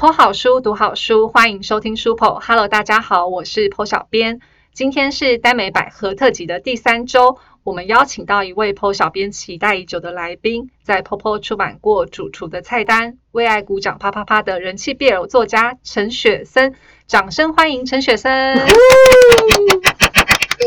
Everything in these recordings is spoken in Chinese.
剖好书，读好书，欢迎收听书剖。Hello，大家好，我是剖小编。今天是耽美百合特辑的第三周，我们邀请到一位剖小编期待已久的来宾，在剖剖出版过《主厨的菜单》《为爱鼓掌啪啪啪》的人气 BL 作家陈雪森。掌声欢迎陈雪森！各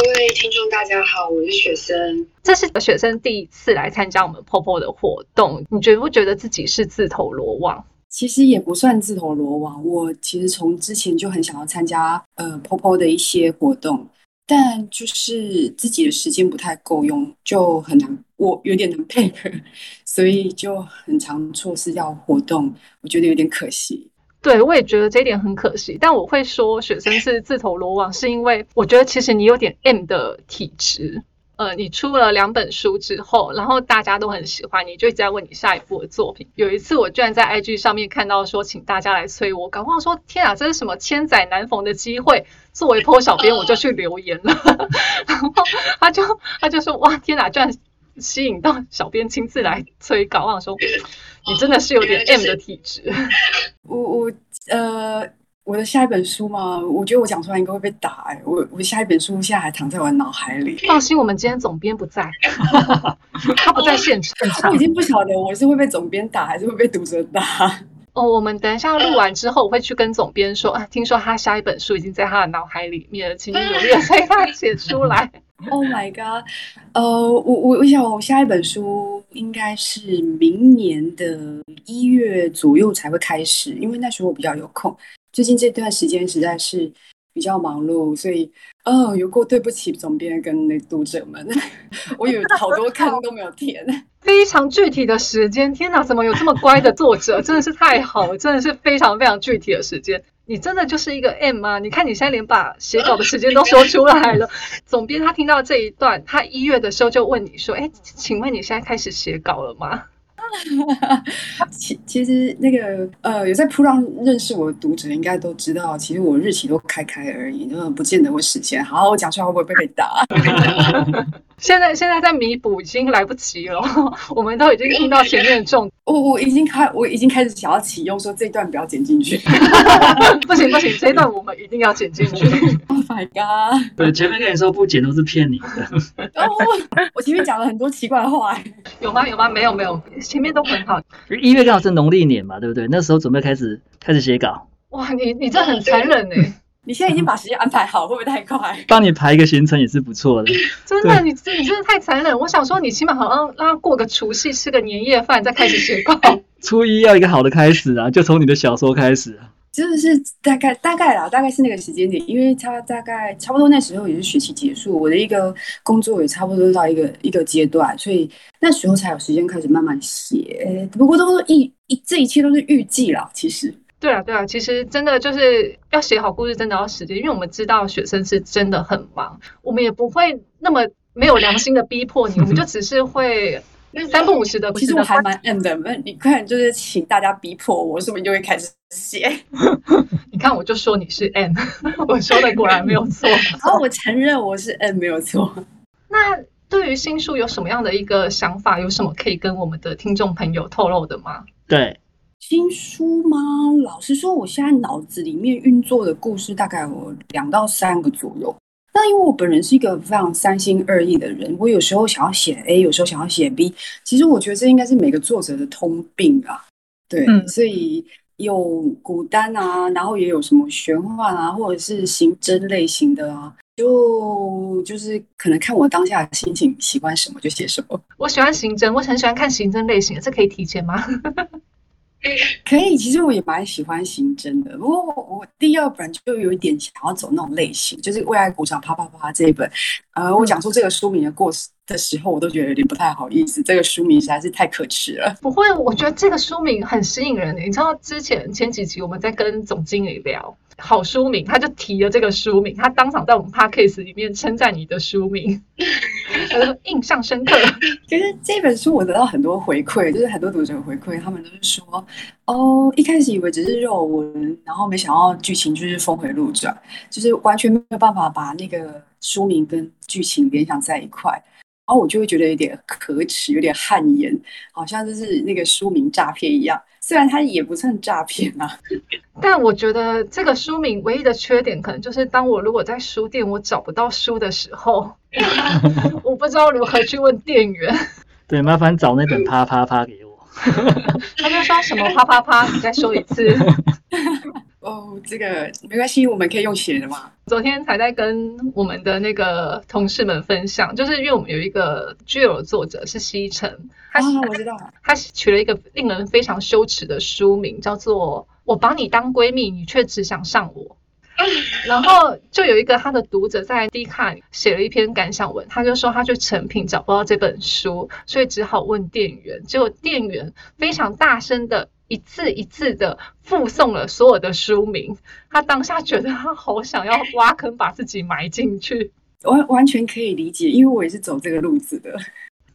位听众大家好，我是雪森。这是雪森第一次来参加我们剖剖的活动，你觉不觉得自己是自投罗网？其实也不算自投罗网，我其实从之前就很想要参加呃婆婆的一些活动，但就是自己的时间不太够用，就很难，我有点难配合，所以就很常错失掉活动，我觉得有点可惜。对，我也觉得这一点很可惜，但我会说雪生是自投罗网，是因为我觉得其实你有点 M 的体质。呃，你出了两本书之后，然后大家都很喜欢你，就一直在问你下一部的作品。有一次，我居然在 IG 上面看到说，请大家来催我，搞忘说天啊，这是什么千载难逢的机会？作为 破小编，我就去留言了。然后他就他就说，哇，天哪，居然吸引到小编亲自来催稿，忘说 你真的是有点 M 的体质。我我呃。我的下一本书嘛，我觉得我讲出来应该会被打哎。我我下一本书现在还躺在我脑海里。放心，我们今天总编不在，他不在现场。我已经不晓得我是会被总编打，还是会被读者打。哦，我们等一下录完之后，我会去跟总编说啊，听说他下一本书已经在他的脑海里面了，请你努力的他写出来。Oh my god！呃，我我我想我下一本书应该是明年的一月左右才会开始，因为那时候我比较有空。最近这段时间实在是比较忙碌，所以哦，有过对不起总编跟那读者们，我有好多 坑都没有填。非常具体的时间，天哪，怎么有这么乖的作者？真的是太好了，真的是非常非常具体的时间。你真的就是一个 M 吗？你看你现在连把写稿的时间都说出来了。总编他听到这一段，他一月的时候就问你说：“哎，请问你现在开始写稿了吗？” 其其实那个呃，有在铺浪认识我的读者应该都知道，其实我日期都开开而已，那么不见得会实现。好，我讲出来会不会被被打？现在现在在弥补已经来不及了，我们都已经听到前面的重。我我已经开我已经开始想要启用，说这段不要剪进去。不行不行，这段我们一定要剪进去。Oh my god！对，前面跟你说不剪都是骗你的。哦，我前面讲了很多奇怪的话。有吗有吗？没有没有，前面都很好。一月刚好是农历年嘛，对不对？那时候准备开始开始写稿。哇，你你这很残忍哎。你现在已经把时间安排好，会不会太快？帮你排一个行程也是不错的。真的，你你真的太残忍。我想说，你起码好像让他过个除夕，吃个年夜饭，再开始写稿。初一要一个好的开始啊，就从你的小说开始啊。真的是大概大概啦，大概是那个时间点，因为他大概差不多那时候也是学期结束，我的一个工作也差不多到一个一个阶段，所以那时候才有时间开始慢慢写。不过都是一一这一切都是预计啦，其实。对啊，对啊，其实真的就是要写好故事，真的要时间，因为我们知道学生是真的很忙，我们也不会那么没有良心的逼迫你，我们就只是会 三不五时的。其实我还蛮 M 的，那你看，就是请大家逼迫我，是不是就会开始写？你看，我就说你是 M，我说的果然没有错。好，我承认我是 M，没有错。那对于新书有什么样的一个想法？有什么可以跟我们的听众朋友透露的吗？对。新书吗？老实说，我现在脑子里面运作的故事大概有两到三个左右。那因为我本人是一个非常三心二意的人，我有时候想要写 A，有时候想要写 B。其实我觉得这应该是每个作者的通病啊。对，所以有古单啊，然后也有什么玄幻啊，或者是刑侦类型的啊，就就是可能看我当下心情，喜欢什么就写什么。我喜欢刑侦，我很喜欢看刑侦类型的，这可以提前吗？可以，其实我也蛮喜欢刑侦的。不过我我第二本就有一点想要走那种类型，就是《为爱鼓掌啪啪啪》这一本。呃，我讲出这个书名的过的时候，我都觉得有点不太好意思。这个书名实在是太可耻了。不会，我觉得这个书名很吸引人。你知道之前前几集我们在跟总经理聊。好书名，他就提了这个书名，他当场在我们 podcast 里面称赞你的书名，印象深刻。其实这本书我得到很多回馈，就是很多读者回馈，他们都是说，哦，一开始以为只是肉文，然后没想到剧情就是峰回路转，就是完全没有办法把那个书名跟剧情联想在一块。然后我就会觉得有点可耻，有点汗颜，好像就是那个书名诈骗一样。虽然它也不算诈骗啊，但我觉得这个书名唯一的缺点，可能就是当我如果在书店我找不到书的时候，我不知道如何去问店员。对，麻烦找那本啪啪啪给我。他就说什么啪啪啪，你再说一次。哦，这个没关系，我们可以用写的嘛。昨天才在跟我们的那个同事们分享，就是因为我们有一个剧友作者是西城，他啊，我知道，他取了一个令人非常羞耻的书名，叫做“我把你当闺蜜，你却只想上我”。然后就有一个他的读者在 D 卡写了一篇感想文，他就说他去成品找不到这本书，所以只好问店员。结果店员非常大声的一字一字的附送了所有的书名，他当下觉得他好想要挖坑把自己埋进去。完完全可以理解，因为我也是走这个路子的。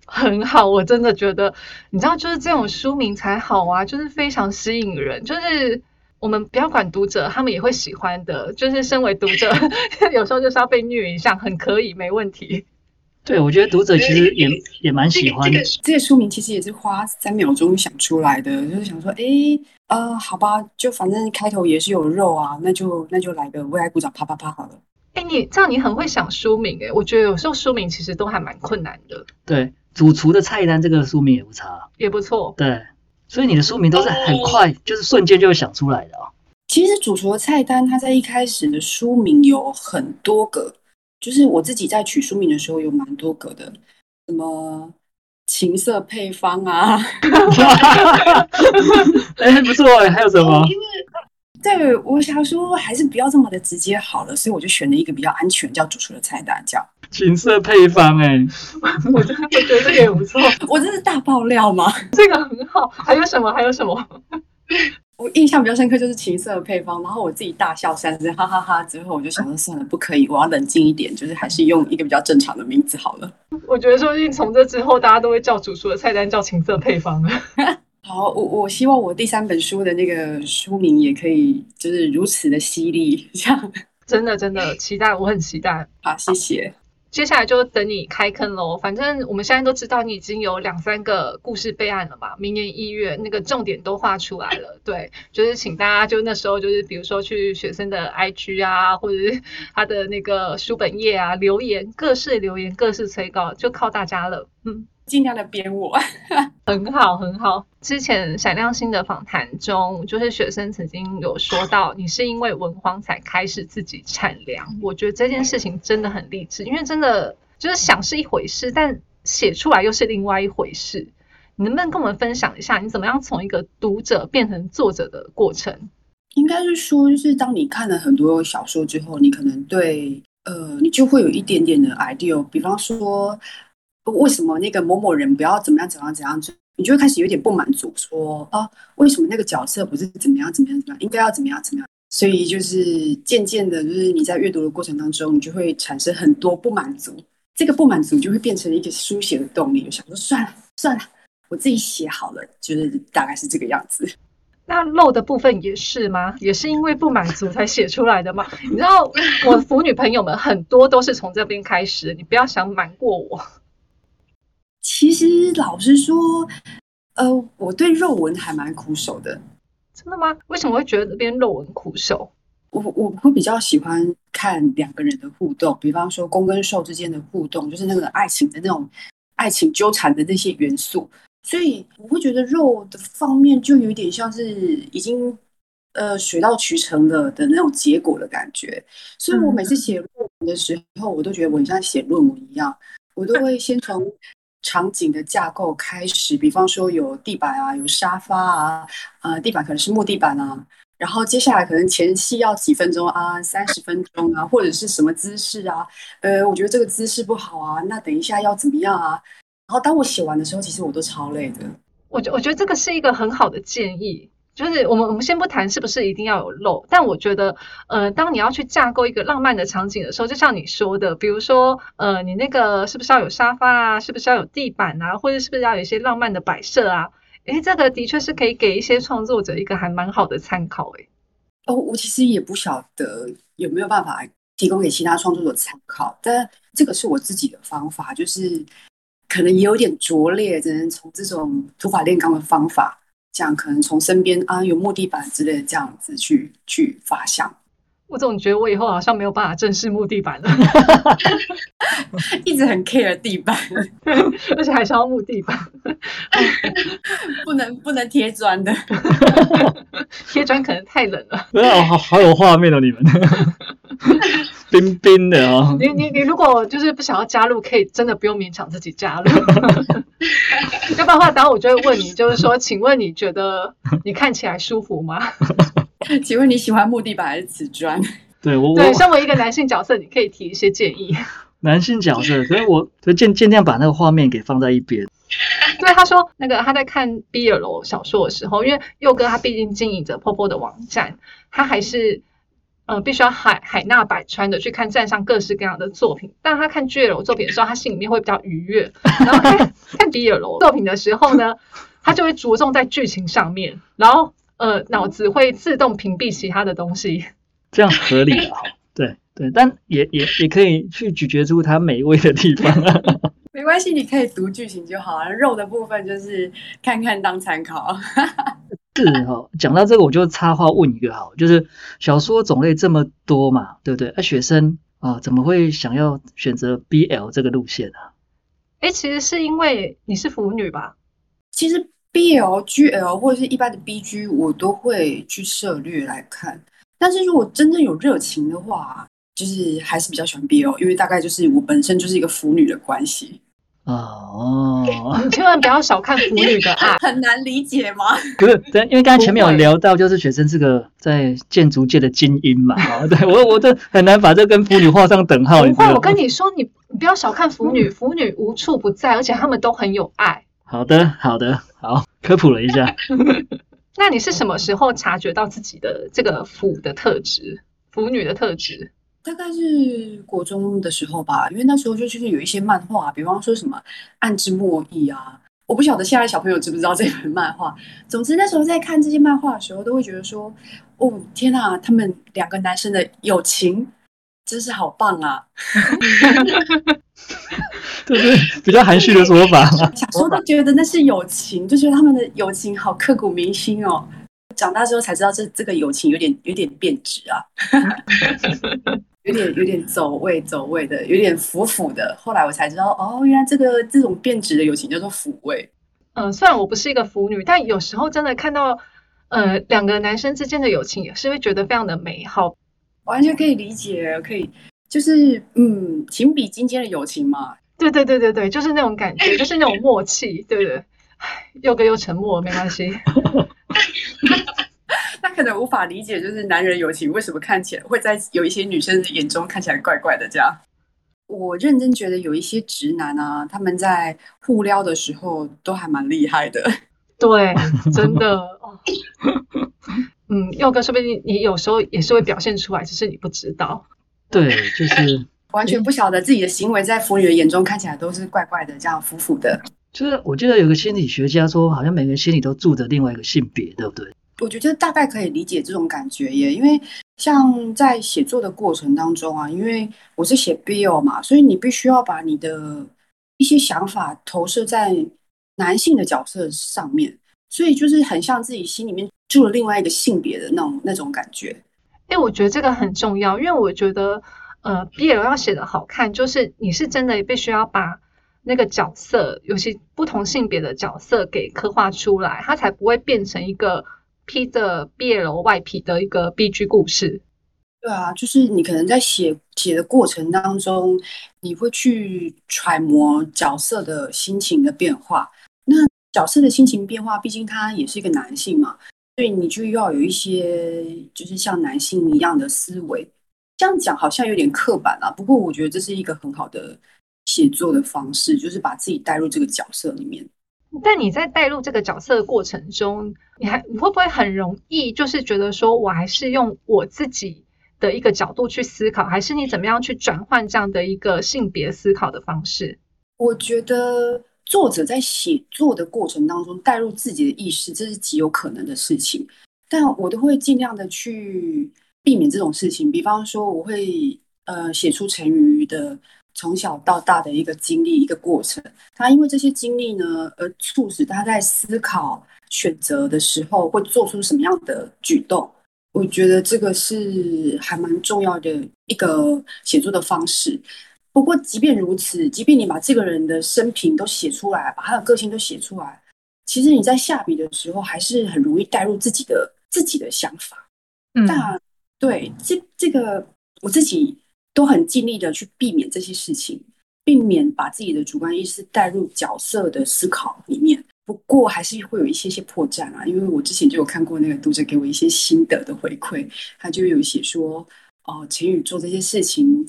很好，我真的觉得，你知道，就是这种书名才好啊，就是非常吸引人，就是。我们不要管读者，他们也会喜欢的。就是身为读者，有时候就是要被虐一下，很可以，没问题。对，我觉得读者其实也也蛮喜欢的。这个书名其实也是花三秒钟想出来的，就是想说，哎，呃，好吧，就反正开头也是有肉啊，那就那就来个为爱鼓掌，啪啪啪好了。哎，你这样你很会想书名哎，我觉得有时候书名其实都还蛮困难的。对，主厨的菜单这个书名也不差，也不错。对。所以你的书名都是很快，就是瞬间就会想出来的啊。其实主厨的菜单，它在一开始的书名有很多个，就是我自己在取书名的时候有蛮多个的，什么情色配方啊，哎，不错哎，还有什么？因为对，我想说还是不要这么的直接好了，所以我就选了一个比较安全，叫主厨的菜单，叫情色配方。哎，我真的觉得这个也不错。我这是大爆料吗？这个很好。还有什么？还有什么？我印象比较深刻就是情色配方，然后我自己大笑三声，哈哈哈。之后我就想说算了，不可以，我要冷静一点，就是还是用一个比较正常的名字好了。我觉得说不定从这之后，大家都会叫主厨的菜单叫情色配方了。好，我我希望我第三本书的那个书名也可以就是如此的犀利，这样真的真的期待，我很期待。好，谢谢。接下来就等你开坑喽。反正我们现在都知道你已经有两三个故事备案了嘛，明年一月那个重点都画出来了。对，就是请大家就那时候就是比如说去学生的 IG 啊，或者是他的那个书本页啊留言，各式留言，各式催稿，就靠大家了。嗯。尽量的编我，很好很好。之前闪亮星的访谈中，就是学生曾经有说到，你是因为文荒才开始自己产粮。我觉得这件事情真的很励志，因为真的就是想是一回事，但写出来又是另外一回事。你能不能跟我们分享一下，你怎么样从一个读者变成作者的过程？应该是说，就是当你看了很多小说之后，你可能对呃，你就会有一点点的 idea，比方说。为什么那个某某人不要怎么样怎样怎样？你就会开始有点不满足，说啊，为什么那个角色不是怎么样怎么样怎么样？应该要怎么样怎么样？所以就是渐渐的，就是你在阅读的过程当中，你就会产生很多不满足。这个不满足就会变成一个书写的动力。就想说，算了算了，我自己写好了，就是大概是这个样子。那漏的部分也是吗？也是因为不满足才写出来的吗？你知道，我腐女朋友们很多都是从这边开始，你不要想瞒过我。其实老实说，呃，我对肉文还蛮苦手的。真的吗？为什么会觉得这边肉文苦手？我我会比较喜欢看两个人的互动，比方说攻跟受之间的互动，就是那个爱情的那种爱情纠缠的那些元素。所以我会觉得肉的方面就有点像是已经呃水到渠成了的那种结果的感觉。所以我每次写论文的时候，我都觉得我像写论文一样，我都会先从。场景的架构开始，比方说有地板啊，有沙发啊，呃，地板可能是木地板啊，然后接下来可能前戏要几分钟啊，三十分钟啊，或者是什么姿势啊，呃，我觉得这个姿势不好啊，那等一下要怎么样啊？然后当我写完的时候，其实我都超累的。我觉我觉得这个是一个很好的建议。就是我们我们先不谈是不是一定要有漏，但我觉得，呃，当你要去架构一个浪漫的场景的时候，就像你说的，比如说，呃，你那个是不是要有沙发啊，是不是要有地板啊，或者是不是要有一些浪漫的摆设啊？诶，这个的确是可以给一些创作者一个还蛮好的参考。诶，哦，我其实也不晓得有没有办法提供给其他创作者参考，但这个是我自己的方法，就是可能也有点拙劣，只能从这种土法炼钢的方法，这样可能从身边啊有木地板之类的这样子去去发想。我总觉得我以后好像没有办法正视木地板了，一直很 care 地板，而且还是要木地板，不能不能贴砖的，贴砖可能太冷了。哇，好好有画面哦，你们冰冰的哦。你你你如果就是不想要加入，可以真的不用勉强自己加入。要不然的话，等下我就会问你，就是说，请问你觉得你看起来舒服吗？请问你喜欢木地板还是瓷砖？对 我对，我身为一个男性角色，你可以提一些建议。男性角色，所以我就尽尽量把那个画面给放在一边。对，他说那个他在看 BL 小说的时候，因为佑哥他毕竟经营着 POPO 的网站，他还是呃必须要海海纳百川的去看站上各式各样的作品。但他看 GL 作品的时候，他心里面会比较愉悦；然后看看 BL 作品的时候呢，他就会着重在剧情上面，然后呃脑子会自动屏蔽其他的东西。这样合理了，对对，但也也也可以去咀嚼出它美味的地方。没关系，你可以读剧情就好了。肉的部分就是看看当参考。是哦，讲到这个，我就插话问一个好，就是小说种类这么多嘛，对不对？那、学生啊，怎么会想要选择 BL 这个路线啊？哎，其实是因为你是腐女吧？其实 BL、GL 或者是一般的 BG，我都会去涉略来看。但是如果真正有热情的话，就是还是比较喜欢 BL，因为大概就是我本身就是一个腐女的关系，哦，你 千万不要小看腐女的爱。很难理解吗？可是，对因为刚才前面有聊到，就是学生是个在建筑界的精英嘛，哦对我我这很难把这跟腐女画上等号，你不会？我跟你说，你你不要小看腐女，腐女无处不在，而且他们都很有爱。好的，好的，好，科普了一下。那你是什么时候察觉到自己的这个腐的特质，腐女的特质？大概是国中的时候吧，因为那时候就就是有一些漫画，比方说什么《暗之末裔》啊，我不晓得现在小朋友知不知道这本漫画。总之那时候在看这些漫画的时候，都会觉得说，哦天呐，他们两个男生的友情真是好棒啊！这是比较含蓄的说法嘛。小时候都觉得那是友情，就觉得他们的友情好刻骨铭心哦。长大之后才知道这这个友情有点有点变质啊，有点有点走位走位的，有点腐腐的。后来我才知道，哦，原来这个这种变质的友情叫做腐味。嗯，虽然我不是一个腐女，但有时候真的看到呃两个男生之间的友情，也是会觉得非常的美好。完全可以理解，可以就是嗯，情比金坚的友情嘛。对对对对对，就是那种感觉，就是那种默契，对不对？唉佑哥又沉默了，没关系。那可能无法理解，就是男人友情为什么看起来会在有一些女生的眼中看起来怪怪的这样。我认真觉得有一些直男啊，他们在互撩的时候都还蛮厉害的。对，真的哦。嗯，佑哥，说不定你有时候也是会表现出来，只是你不知道。对，就是完全不晓得自己的行为在腐女的眼中看起来都是怪怪的，这样腐腐的。就是，我记得有个心理学家说，好像每个人心里都住着另外一个性别，对不对？我觉得大概可以理解这种感觉耶，因为像在写作的过程当中啊，因为我是写 BL 嘛，所以你必须要把你的一些想法投射在男性的角色上面，所以就是很像自己心里面住了另外一个性别的那种那种感觉。因为我觉得这个很重要，因为我觉得呃，BL 要写的好看，就是你是真的必须要把那个角色，尤其不同性别的角色给刻画出来，它才不会变成一个披着 BL 外皮的一个 BG 故事。对啊，就是你可能在写写的过程当中，你会去揣摩角色的心情的变化。那角色的心情变化，毕竟他也是一个男性嘛，所以你就要有一些就是像男性一样的思维。这样讲好像有点刻板啊，不过我觉得这是一个很好的写作的方式，就是把自己带入这个角色里面。但你在带入这个角色的过程中，你还你会不会很容易就是觉得说我还是用我自己的一个角度去思考，还是你怎么样去转换这样的一个性别思考的方式？我觉得作者在写作的过程当中带入自己的意识，这是极有可能的事情，但我都会尽量的去避免这种事情。比方说，我会呃写出陈瑜的从小到大的一个经历，一个过程。他因为这些经历呢，而促使他在思考选择的时候会做出什么样的举动。我觉得这个是还蛮重要的一个写作的方式。不过，即便如此，即便你把这个人的生平都写出来，把他的个性都写出来，其实你在下笔的时候，还是很容易带入自己的自己的想法。嗯，但对这这个我自己都很尽力的去避免这些事情，避免把自己的主观意识带入角色的思考里面。不过还是会有一些些破绽啊，因为我之前就有看过那个读者给我一些心得的回馈，他就有写说，哦，陈宇做这些事情，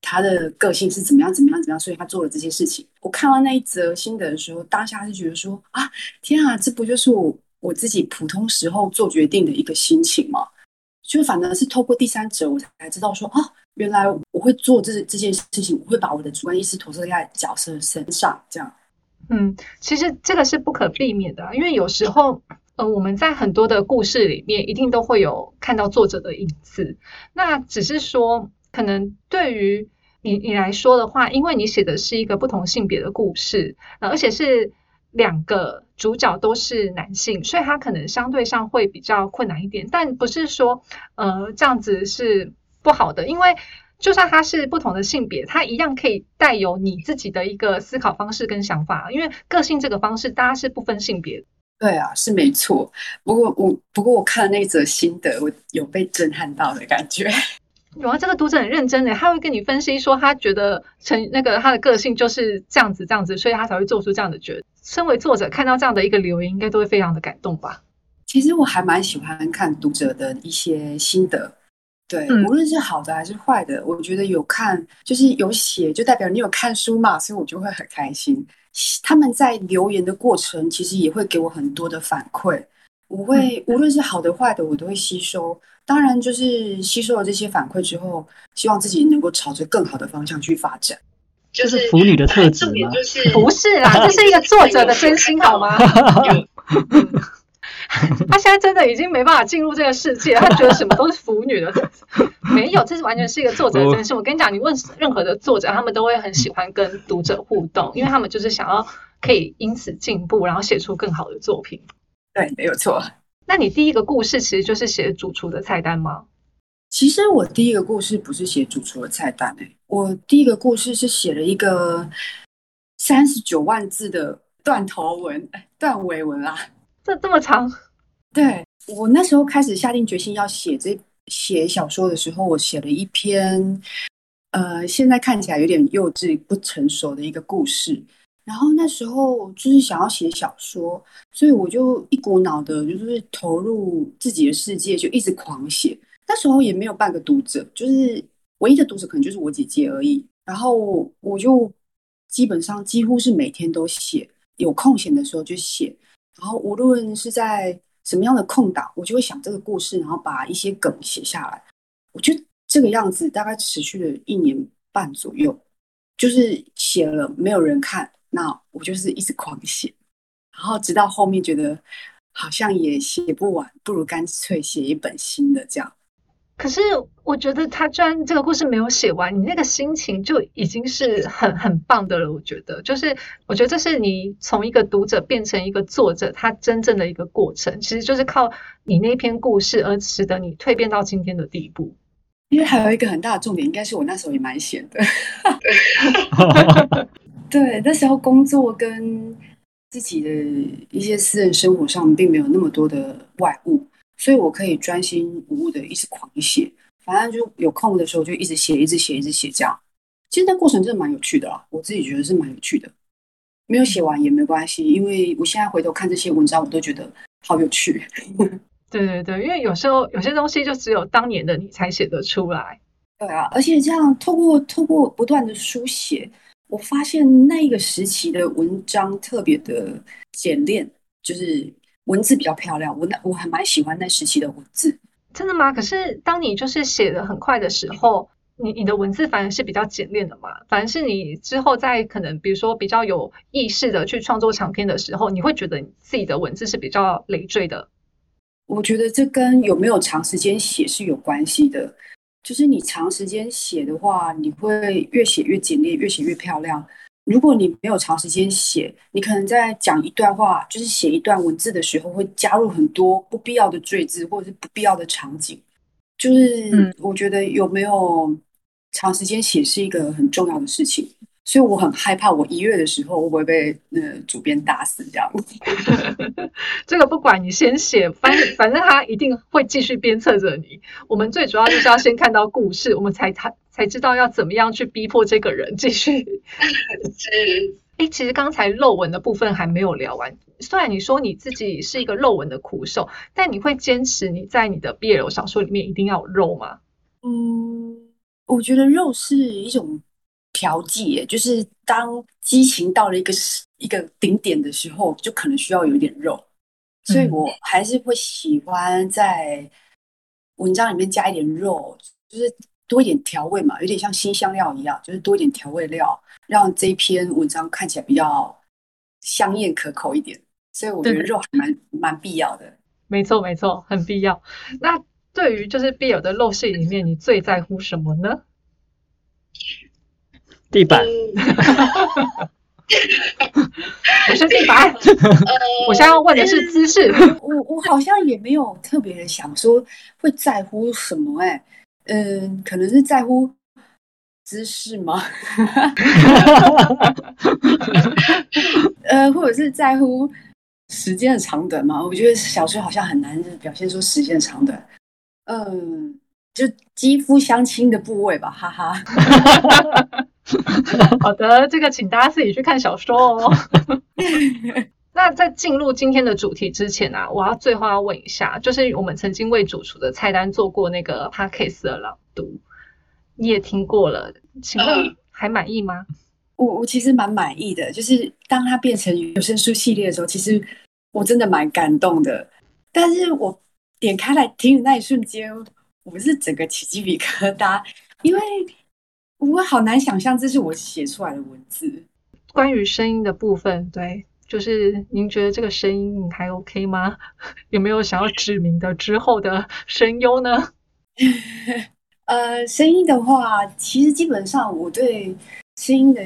他的个性是怎么样怎么样怎么样，所以他做了这些事情。我看完那一则心得的时候，当下就觉得说，啊，天啊，这不就是我我自己普通时候做决定的一个心情吗？就反而是透过第三者，我才知道说，啊，原来我会做这这件事情，我会把我的主观意识投射在角色身上，这样。嗯，其实这个是不可避免的，因为有时候，呃，我们在很多的故事里面，一定都会有看到作者的影子。那只是说，可能对于你你来说的话，因为你写的是一个不同性别的故事，呃，而且是两个主角都是男性，所以他可能相对上会比较困难一点。但不是说，呃，这样子是不好的，因为。就算他是不同的性别，他一样可以带有你自己的一个思考方式跟想法。因为个性这个方式，大家是不分性别。对啊，是没错。不过我不过我看了那则心得，我有被震撼到的感觉。有啊，这个读者很认真的，他会跟你分析说，他觉得成那个他的个性就是这样子这样子，所以他才会做出这样的决定。身为作者，看到这样的一个留言，应该都会非常的感动吧？其实我还蛮喜欢看读者的一些心得。对，无论是好的还是坏的，我觉得有看就是有写，就代表你有看书嘛，所以我就会很开心。他们在留言的过程，其实也会给我很多的反馈，我会无论是好的坏的，我都会吸收。当然，就是吸收了这些反馈之后，希望自己能够朝着更好的方向去发展。就是腐女的特质吗？不是啦，这是一个作者的真心，好吗？他现在真的已经没办法进入这个世界，他觉得什么都是腐女的，没有，这是完全是一个作者的真心。我跟你讲，你问任何的作者，他们都会很喜欢跟读者互动，因为他们就是想要可以因此进步，然后写出更好的作品。对，没有错。那你第一个故事其实就是写主厨的菜单吗？其实我第一个故事不是写主厨的菜单诶，我第一个故事是写了一个三十九万字的断头文、断尾文啊。这这么长，对我那时候开始下定决心要写这写小说的时候，我写了一篇，呃，现在看起来有点幼稚不成熟的一个故事。然后那时候就是想要写小说，所以我就一股脑的，就是投入自己的世界，就一直狂写。那时候也没有半个读者，就是唯一的读者可能就是我姐姐而已。然后我就基本上几乎是每天都写，有空闲的时候就写。然后无论是在什么样的空档，我就会想这个故事，然后把一些梗写下来。我就这个样子大概持续了一年半左右，就是写了没有人看，那我就是一直狂写，然后直到后面觉得好像也写不完，不如干脆写一本新的这样。可是我觉得他居然这个故事没有写完，你那个心情就已经是很很棒的了。我觉得，就是我觉得这是你从一个读者变成一个作者，他真正的一个过程，其实就是靠你那篇故事而使得你蜕变到今天的地步。因为还有一个很大的重点，应该是我那时候也蛮闲的。对，那时候工作跟自己的一些私人生活上并没有那么多的外物。所以我可以专心无误的一直狂写，反正就有空的时候就一直写，一直写，一直写这样。其实那过程真的蛮有趣的啦，我自己觉得是蛮有趣的。没有写完也没关系，因为我现在回头看这些文章，我都觉得好有趣。对对对，因为有时候有些东西就只有当年的你才写得出来。对啊，而且这样透过透过不断的书写，我发现那一个时期的文章特别的简练，就是。文字比较漂亮，我那我还蛮喜欢那时期的文字。真的吗？可是当你就是写的很快的时候，你你的文字反而是比较简练的嘛？反而是你之后在可能比如说比较有意识的去创作长篇的时候，你会觉得你自己的文字是比较累赘的。我觉得这跟有没有长时间写是有关系的。就是你长时间写的话，你会越写越简练，越写越漂亮。如果你没有长时间写，你可能在讲一段话，就是写一段文字的时候，会加入很多不必要的赘字或者是不必要的场景。就是我觉得有没有长时间写是一个很重要的事情，所以我很害怕我一月的时候会不会被呃主编打死这样。这个不管你先写，反正反正他一定会继续鞭策着你。我们最主要就是要先看到故事，我们才才才知道要怎么样去逼迫这个人继续。是，哎，其实刚才漏文的部分还没有聊完。虽然你说你自己是一个肉文的苦手，但你会坚持你在你的 BL 小说里面一定要有肉吗？嗯，我觉得肉是一种调剂，就是当激情到了一个一个顶点的时候，就可能需要有一点肉，所以我还是会喜欢在文章里面加一点肉，就是多一点调味嘛，有点像新香料一样，就是多一点调味料，让这篇文章看起来比较香艳可口一点。所以我觉得肉还蛮蛮必要的，没错没错，很必要。那对于就是必有的肉戏里面，你最在乎什么呢？地板，我是地板。我现在要问的是姿势。我我好像也没有特别的想说会在乎什么，哎，嗯，可能是在乎姿势吗？呃，或者是在乎。时间的长短嘛，我觉得小说好像很难表现出时间的长短。嗯，就肌肤相亲的部位吧，哈哈。好的，这个请大家自己去看小说哦。那在进入今天的主题之前啊，我要最后要问一下，就是我们曾经为主厨的菜单做过那个 p a c k a s e 的朗读，你也听过了，请问还满意吗？我我其实蛮满意的，就是当它变成有声书系列的时候，其实。我真的蛮感动的，但是我点开来听的那一瞬间，我是整个起鸡皮疙瘩，因为我好难想象这是我写出来的文字。关于声音的部分，对，就是您觉得这个声音还 OK 吗？有没有想要指明的之后的声优呢？呃，声音的话，其实基本上我对声音的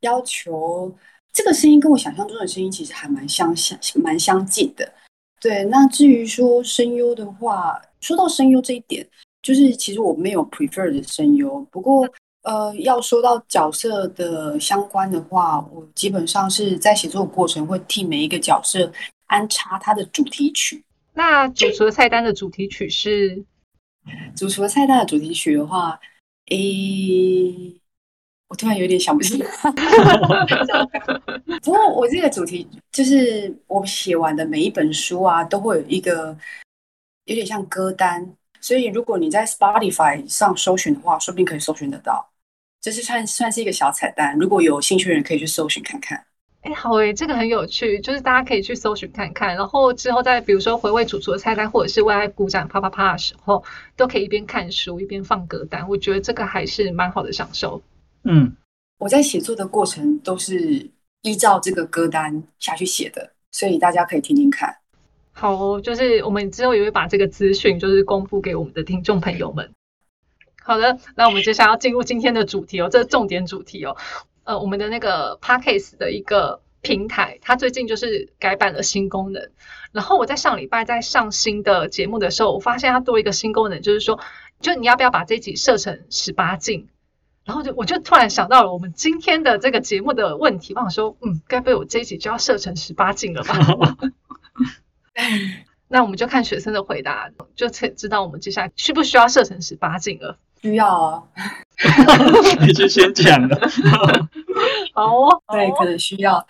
要求。这个声音跟我想象中的声音其实还蛮相相蛮相近的，对。那至于说声优的话，说到声优这一点，就是其实我没有 prefer 的声优。不过，呃，要说到角色的相关的话，我基本上是在写作过程会替每一个角色安插他的主题曲。那主厨的菜单的主题曲是？主厨的菜单的主题曲的话，诶。我突然有点想不起来，不过我这个主题就是我写完的每一本书啊，都会有一个有点像歌单，所以如果你在 Spotify 上搜寻的话，说不定可以搜寻得到。这是算算是一个小彩蛋，如果有兴趣的人可以去搜寻看看。哎，好诶，这个很有趣，就是大家可以去搜寻看看，然后之后再比如说回味主厨的菜单，或者是为爱鼓掌啪啪啪的时候，都可以一边看书一边放歌单，我觉得这个还是蛮好的享受。嗯，我在写作的过程都是依照这个歌单下去写的，所以大家可以听听看。好，哦就是我们之后也会把这个资讯就是公布给我们的听众朋友们。好的，那我们接下来要进入今天的主题哦，这是重点主题哦。呃，我们的那个 Parkes 的一个平台，它最近就是改版了新功能。然后我在上礼拜在上新的节目的时候，我发现它多一个新功能，就是说，就你要不要把这集设成十八禁？然后就我就突然想到了我们今天的这个节目的问题，我想说，嗯，该不会我这一集就要设成十八禁了吧？那我们就看学生的回答，就知知道我们接下来需不需要设成十八禁了。需要啊，你就先讲了。好哦，对，可能需要。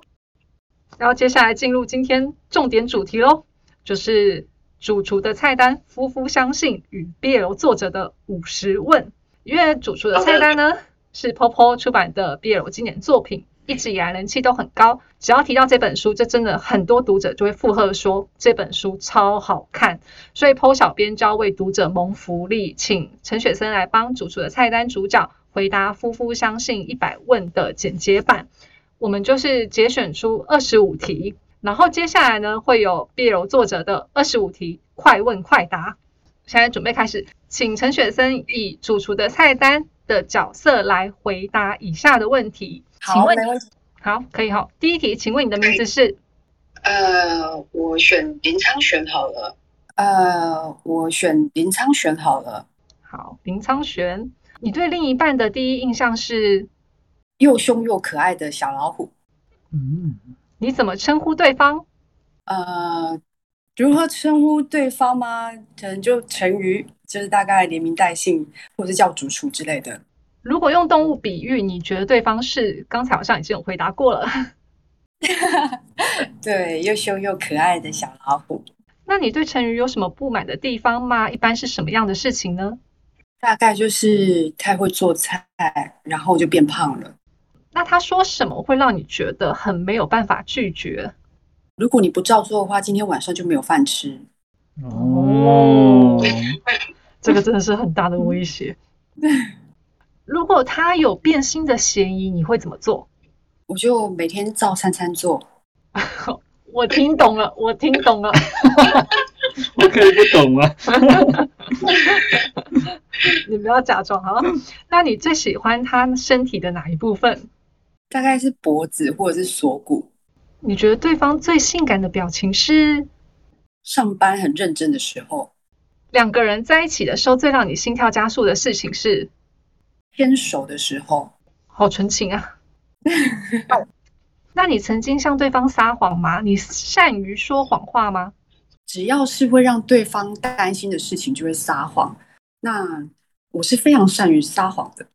然后接下来进入今天重点主题喽，就是主厨的菜单，夫妇相信与 BL 作者的五十问。因为主厨的菜单呢是 Popo 出版的 BL 经典作品，一直以来人气都很高。只要提到这本书，这真的很多读者就会附和说这本书超好看。所以 Po 小编就要为读者谋福利，请陈雪森来帮主厨的菜单主角回答夫妇相信一百问的简洁版。我们就是节选出二十五题，然后接下来呢会有 BL 作者的二十五题快问快答。现在准备开始，请陈雪森以主厨的菜单的角色来回答以下的问题。请好，问没问题。好，可以哈。第一题，请问你的名字是？呃，我选林昌选好了。呃，我选林昌选好了，好，林苍玄。你对另一半的第一印象是？又凶又可爱的小老虎。嗯，你怎么称呼对方？呃，如何称呼对方吗？可能就成语，就是大概连名带姓，或者是叫主厨之类的。如果用动物比喻，你觉得对方是？刚才好像已经有回答过了。对，又凶又可爱的小老虎。那你对成语有什么不满的地方吗？一般是什么样的事情呢？大概就是太会做菜，然后就变胖了。那他说什么会让你觉得很没有办法拒绝？如果你不照做的话，今天晚上就没有饭吃。哦，这个真的是很大的威胁。如果他有变心的嫌疑，你会怎么做？我就每天照三餐做。我听懂了，我听懂了。我可以不懂吗？你不要假装好。那你最喜欢他身体的哪一部分？大概是脖子或者是锁骨。你觉得对方最性感的表情是？上班很认真的时候，两个人在一起的时候，最让你心跳加速的事情是？牵手的时候，好纯情啊！那你曾经向对方撒谎吗？你善于说谎话吗？只要是会让对方担心的事情，就会撒谎。那我是非常善于撒谎的。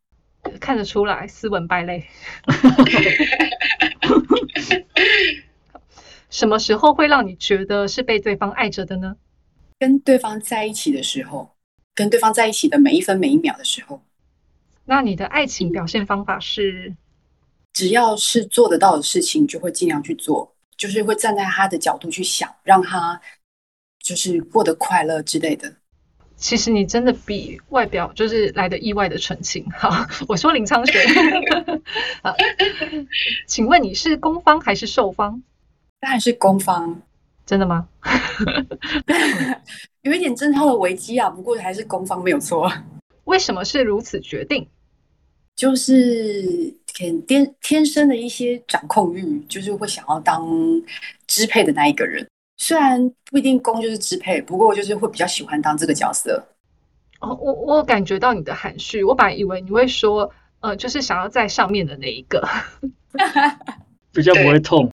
看得出来，斯文败类。什么时候会让你觉得是被对方爱着的呢？跟对方在一起的时候，跟对方在一起的每一分每一秒的时候，那你的爱情表现方法是？只要是做得到的事情，就会尽量去做，就是会站在他的角度去想，让他就是过得快乐之类的。其实你真的比外表就是来的意外的纯情。好，我说林昌学。好，请问你是攻方还是受方？当然是攻方，真的吗？有一点贞操的危机啊，不过还是攻方没有错。为什么是如此决定？就是天天天生的一些掌控欲，就是会想要当支配的那一个人。虽然不一定攻就是支配，不过就是会比较喜欢当这个角色。哦，我我感觉到你的含蓄，我本来以为你会说，呃，就是想要在上面的那一个，比较不会痛。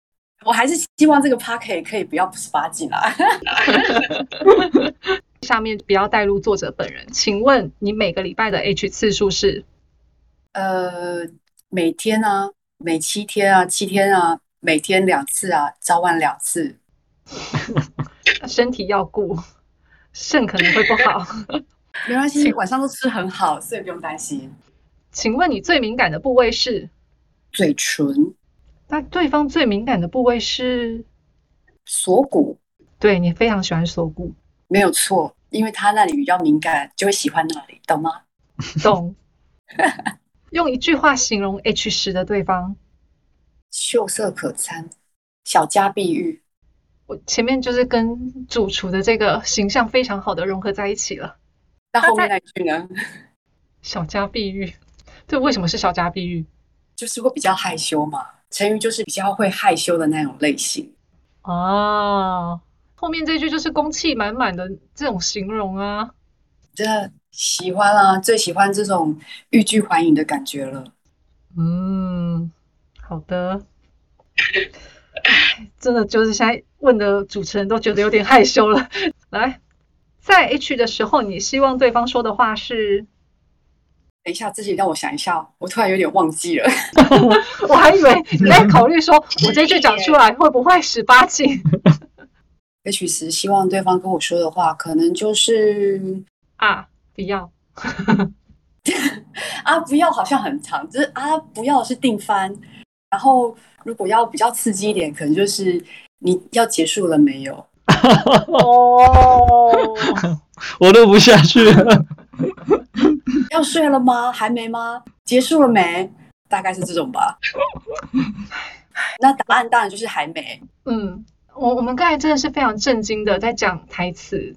我还是希望这个 p a r k 可以不要十八禁啦。下面不要带入作者本人。请问你每个礼拜的 H 次数是？呃，每天啊，每七天啊，七天啊，每天两次啊，早晚两次。身体要顾，肾可能会不好。没关系，晚上都吃很好，所以不用担心。请问你最敏感的部位是？嘴唇。那对方最敏感的部位是？锁骨。对你非常喜欢锁骨，没有错，因为他那里比较敏感，就会喜欢那里，懂吗？懂。用一句话形容 H 十的对方，秀色可餐，小家碧玉。我前面就是跟主厨的这个形象非常好的融合在一起了。那后面那一句呢？小家碧玉，对，为什么是小家碧玉？就是会比较害羞嘛。成语就是比较会害羞的那种类型。哦，后面这句就是公气满满的这种形容啊。真的喜欢啊，最喜欢这种欲拒还迎的感觉了。嗯，好的。真的就是现在问的主持人都觉得有点害羞了。来，在 H 的时候，你希望对方说的话是？等一下，自己让我想一下，我突然有点忘记了。我还以为你在考虑说，我这句讲出来会不会十八禁？H 时希望对方跟我说的话，可能就是啊，不要 啊，不要，好像很长，就是啊，不要是定番。然后，如果要比较刺激一点，可能就是你要结束了没有？哦，我录不下去了。要睡了吗？还没吗？结束了没？大概是这种吧。那答案当然就是还没。嗯，我我们刚才真的是非常震惊的在讲台词，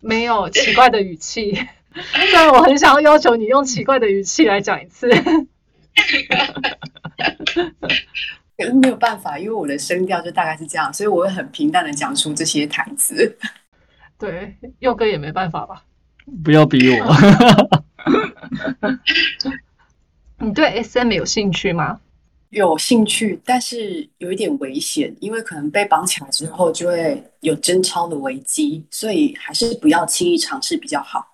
没有奇怪的语气，虽然我很想要要求你用奇怪的语气来讲一次。没有办法，因为我的声调就大概是这样，所以我会很平淡的讲出这些台词。对，佑哥也没办法吧？不要逼我。你对 SM 有兴趣吗？有兴趣，但是有一点危险，因为可能被绑起来之后就会有贞操的危机，所以还是不要轻易尝试比较好。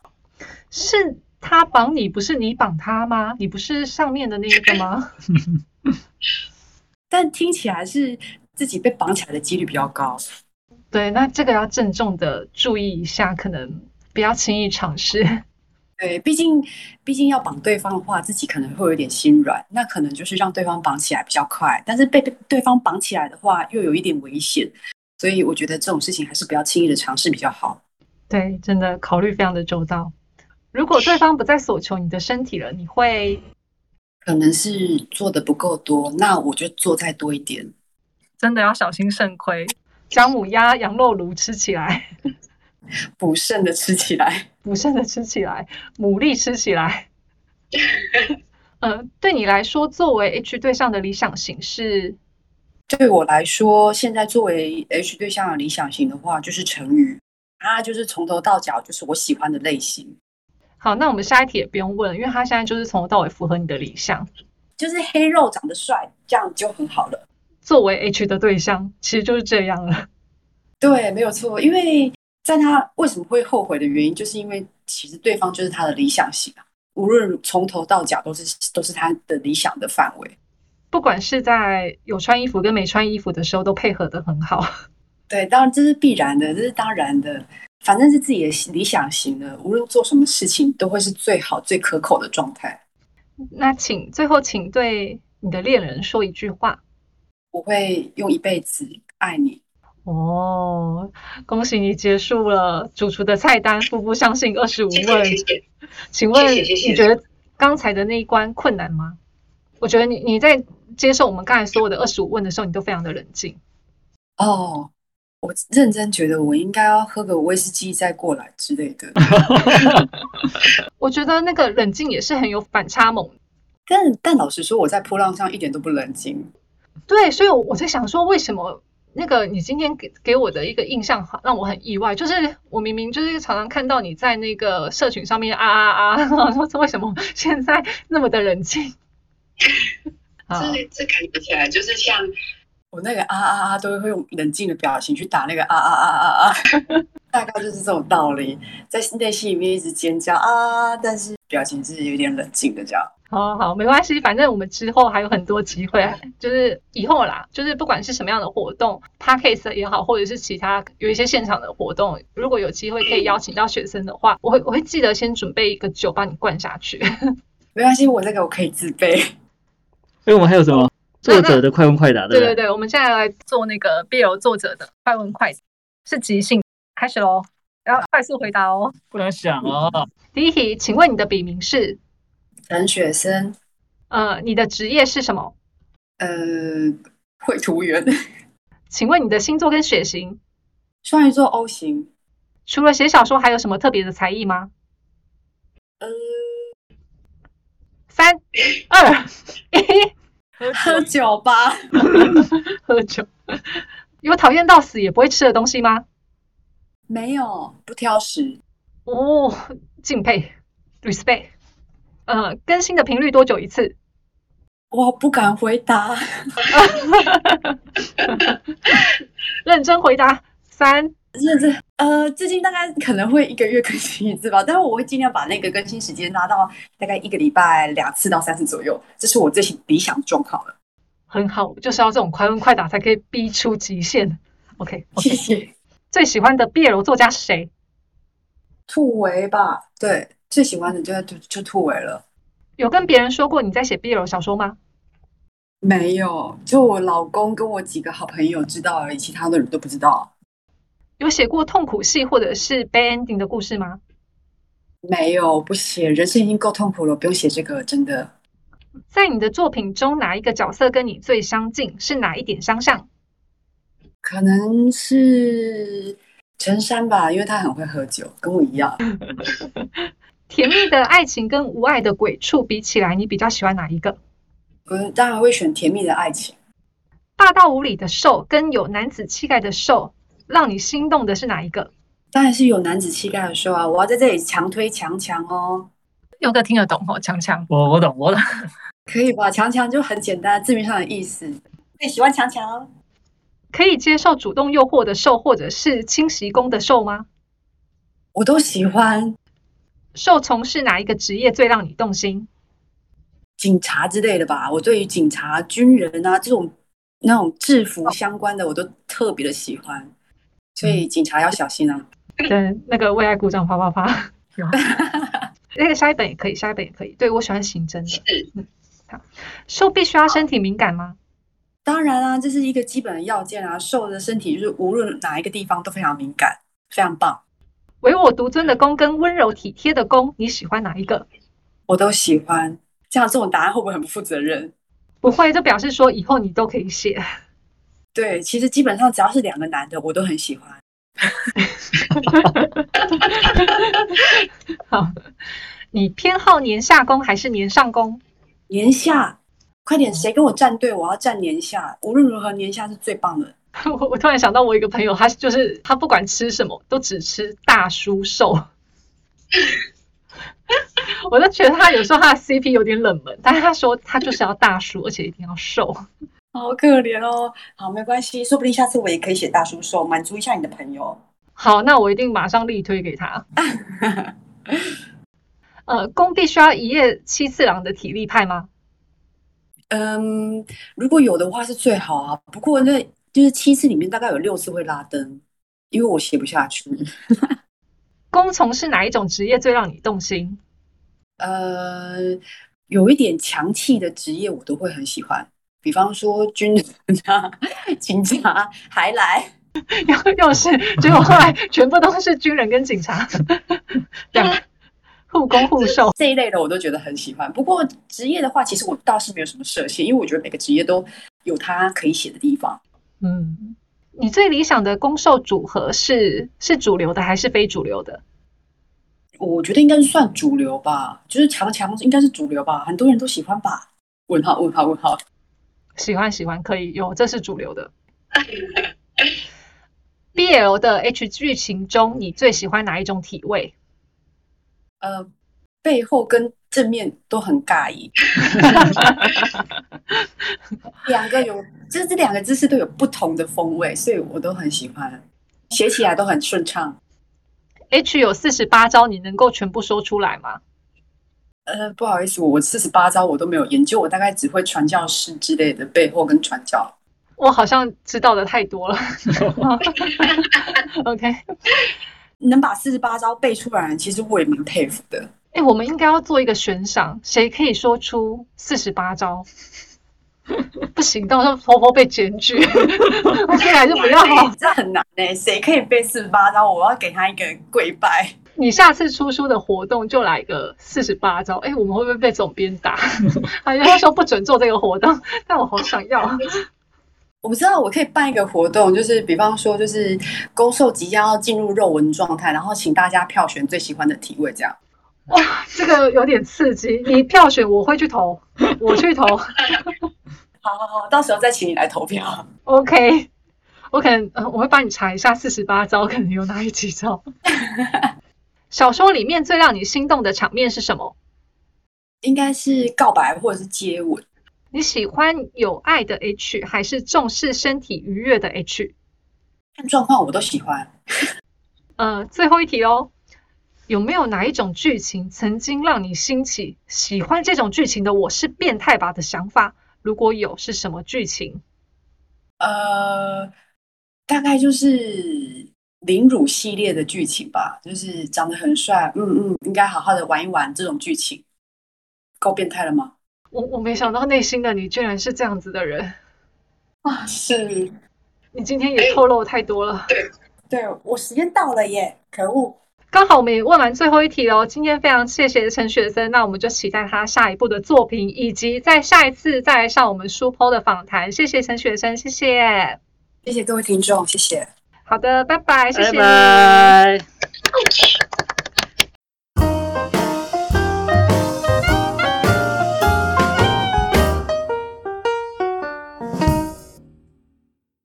是他绑你，不是你绑他吗？你不是上面的那一个吗？但听起来是自己被绑起来的几率比较高。对，那这个要郑重的注意一下，可能不要轻易尝试。对，毕竟毕竟要绑对方的话，自己可能会有点心软，那可能就是让对方绑起来比较快。但是被对方绑起来的话，又有一点危险，所以我觉得这种事情还是不要轻易的尝试比较好。对，真的考虑非常的周到。如果对方不再索求你的身体了，你会？可能是做的不够多，那我就做再多一点。真的要小心肾亏，姜母鸭、羊肉炉吃起来，补肾的吃起来，补肾的吃起来，牡蛎吃起来。嗯，对你来说，作为 H 对象的理想型是？对我来说，现在作为 H 对象的理想型的话，就是成语，他就是从头到脚就是我喜欢的类型。好，那我们下一题也不用问了，因为他现在就是从头到尾符合你的理想，就是黑肉长得帅，这样就很好了。作为 H 的对象，其实就是这样了。对，没有错。因为在他为什么会后悔的原因，就是因为其实对方就是他的理想型啊，无论从头到脚都是都是他的理想的范围。不管是在有穿衣服跟没穿衣服的时候，都配合的很好。对，当然这是必然的，这是当然的。反正是自己的理想型的，无论做什么事情都会是最好、最可口的状态。那请最后，请对你的恋人说一句话。我会用一辈子爱你。哦，恭喜你结束了主厨的菜单，步步相信二十五问。请问你觉得刚才的那一关困难吗？我觉得你你在接受我们刚才所有的二十五问的时候，你都非常的冷静。哦。我认真觉得我应该要喝个威士忌再过来之类的。我觉得那个冷静也是很有反差萌。但但老实说，我在波浪上一点都不冷静。对，所以我在想说，为什么那个你今天给给我的一个印象让我很意外？就是我明明就是常常看到你在那个社群上面啊啊啊，说这为什么现在那么的冷静？这 这感觉起来就是像。我那个啊啊啊，都会用冷静的表情去打那个啊啊啊啊啊，大概就是这种道理，在内心里面一直尖叫啊，但是表情是有点冷静的这样。好好，没关系，反正我们之后还有很多机会，就是以后啦，就是不管是什么样的活动 p a r k a s e 也好，或者是其他有一些现场的活动，如果有机会可以邀请到学生的话，我会我会记得先准备一个酒帮你灌下去。没关系，我那个我可以自备。哎，我们还有什么？作者的快问快答，对对对，我们现在来做那个 BL 作者的快问快答，是即兴，开始喽，要快速回答哦，不能想哦。第一题，请问你的笔名是陈雪森？呃，你的职业是什么？呃，绘图员。请问你的星座跟血型？双鱼座 O 型。除了写小说，还有什么特别的才艺吗？呃，三二一。喝酒吧，喝酒。有讨厌到死也不会吃的东西吗？没有，不挑食。哦，敬佩，respect。呃，更新的频率多久一次？我不敢回答。认真回答，三。认真，呃，最近大概可能会一个月更新一次吧，但是我会尽量把那个更新时间拉到大概一个礼拜两次到三次左右，这是我最理想的状况了。很好，就是要这种快问快答才可以逼出极限。OK，谢谢。最喜欢的 BL 作家是谁？兔维吧，对，最喜欢的就就就兔维了。有跟别人说过你在写 BL 小说吗？没有，就我老公跟我几个好朋友知道而已，其他的人都不知道。有写过痛苦戏或者是 bad ending 的故事吗？没有，不写。人生已经够痛苦了，不用写这个，真的。在你的作品中，哪一个角色跟你最相近？是哪一点相像？可能是陈山吧，因为他很会喝酒，跟我一样。甜蜜的爱情跟无爱的鬼畜比起来，你比较喜欢哪一个？我当然会选甜蜜的爱情。霸道无理的受跟有男子气概的受，让你心动的是哪一个？当然是有男子气概的受啊！我要在这里强推强强哦。佑哥听得懂哦，强强。我我懂我懂。可以吧？强强就很简单，字面上的意思。你喜欢强强？可以接受主动诱惑的受，或者是清洗工的受吗？我都喜欢。受从事哪一个职业最让你动心？警察之类的吧。我对于警察、军人啊这种那种制服相关的，我都特别的喜欢。所以警察要小心啊。对，那个为爱鼓掌，啪啪啪。那个下一本也可以，下一本也可以。对我喜欢刑侦的。嗯，好。受必须要身体敏感吗？当然啊，这是一个基本的要件啊。瘦的身体就是无论哪一个地方都非常敏感，非常棒。唯我独尊的攻跟温柔体贴的攻，你喜欢哪一个？我都喜欢。这样这种答案会不会很不负责任？不会，就表示说以后你都可以写。对，其实基本上只要是两个男的，我都很喜欢。好，你偏好年下攻还是年上攻？年下，快点，谁跟我站队？我要站年下。无论如何，年下是最棒的。我我突然想到，我一个朋友，他就是他不管吃什么都只吃大叔瘦，我就觉得他有时候他的 CP 有点冷门，但是他说他就是要大叔，而且一定要瘦，好可怜哦。好，没关系，说不定下次我也可以写大叔瘦，满足一下你的朋友。好，那我一定马上力推给他。呃，公必须要一夜七次郎的体力派吗？嗯，如果有的话是最好啊。不过那。就是七次里面大概有六次会拉灯，因为我写不下去。工从是哪一种职业最让你动心？呃，有一点强气的职业我都会很喜欢，比方说军人啊、警察还来，又又是，结果后来全部都是军人跟警察，这样互攻互受这一类的我都觉得很喜欢。不过职业的话，其实我倒是没有什么设限，因为我觉得每个职业都有它可以写的地方。嗯，你最理想的攻受组合是是主流的还是非主流的？我觉得应该是算主流吧，就是强强应该是主流吧，很多人都喜欢吧？问号问号问号，喜欢喜欢可以有，这是主流的。BL 的 H 剧情中，你最喜欢哪一种体位？呃，背后跟正面都很尬异。两个有，就是这两个姿势都有不同的风味，所以我都很喜欢，写起来都很顺畅。H 有四十八招，你能够全部说出来吗？呃，不好意思，我四十八招我都没有研究，我大概只会传教士之类的背后跟传教。我好像知道的太多了。OK，能把四十八招背出来，其实我也蛮佩服的。哎，我们应该要做一个悬赏，谁可以说出四十八招？不行，到时候婆婆被检举，我现在还是不要。这很难呢，谁可以背四十八招？我要给他一个跪拜。你下次出书的活动就来个四十八招。哎，我们会不会被总编打？哎呀，他说不准做这个活动，但我好想要。我不知道，我可以办一个活动，就是比方说，就是公售即将要进入肉文状态，然后请大家票选最喜欢的体位，这样。哇，这个有点刺激。你票选，我会去投，我去投。好好好，到时候再请你来投票。OK，我可能呃，我会帮你查一下四十八招，可能有哪一几招。小说里面最让你心动的场面是什么？应该是告白或者是接吻。你喜欢有爱的 H 还是重视身体愉悦的 H？看状况我都喜欢。呃，最后一题哦，有没有哪一种剧情曾经让你兴起喜欢这种剧情的？我是变态吧的想法。如果有是什么剧情？呃，大概就是凌辱系列的剧情吧，就是长得很帅，嗯嗯，应该好好的玩一玩这种剧情，够变态了吗？我我没想到内心的你居然是这样子的人啊！是，你今天也透露太多了。对，对我时间到了耶，可恶。刚好我们也问完最后一题喽。今天非常谢谢陈雪森，那我们就期待他下一步的作品，以及在下一次再来上我们书剖的访谈。谢谢陈雪森，谢谢，谢谢各位听众，谢谢。好的，拜拜，谢谢拜。拜。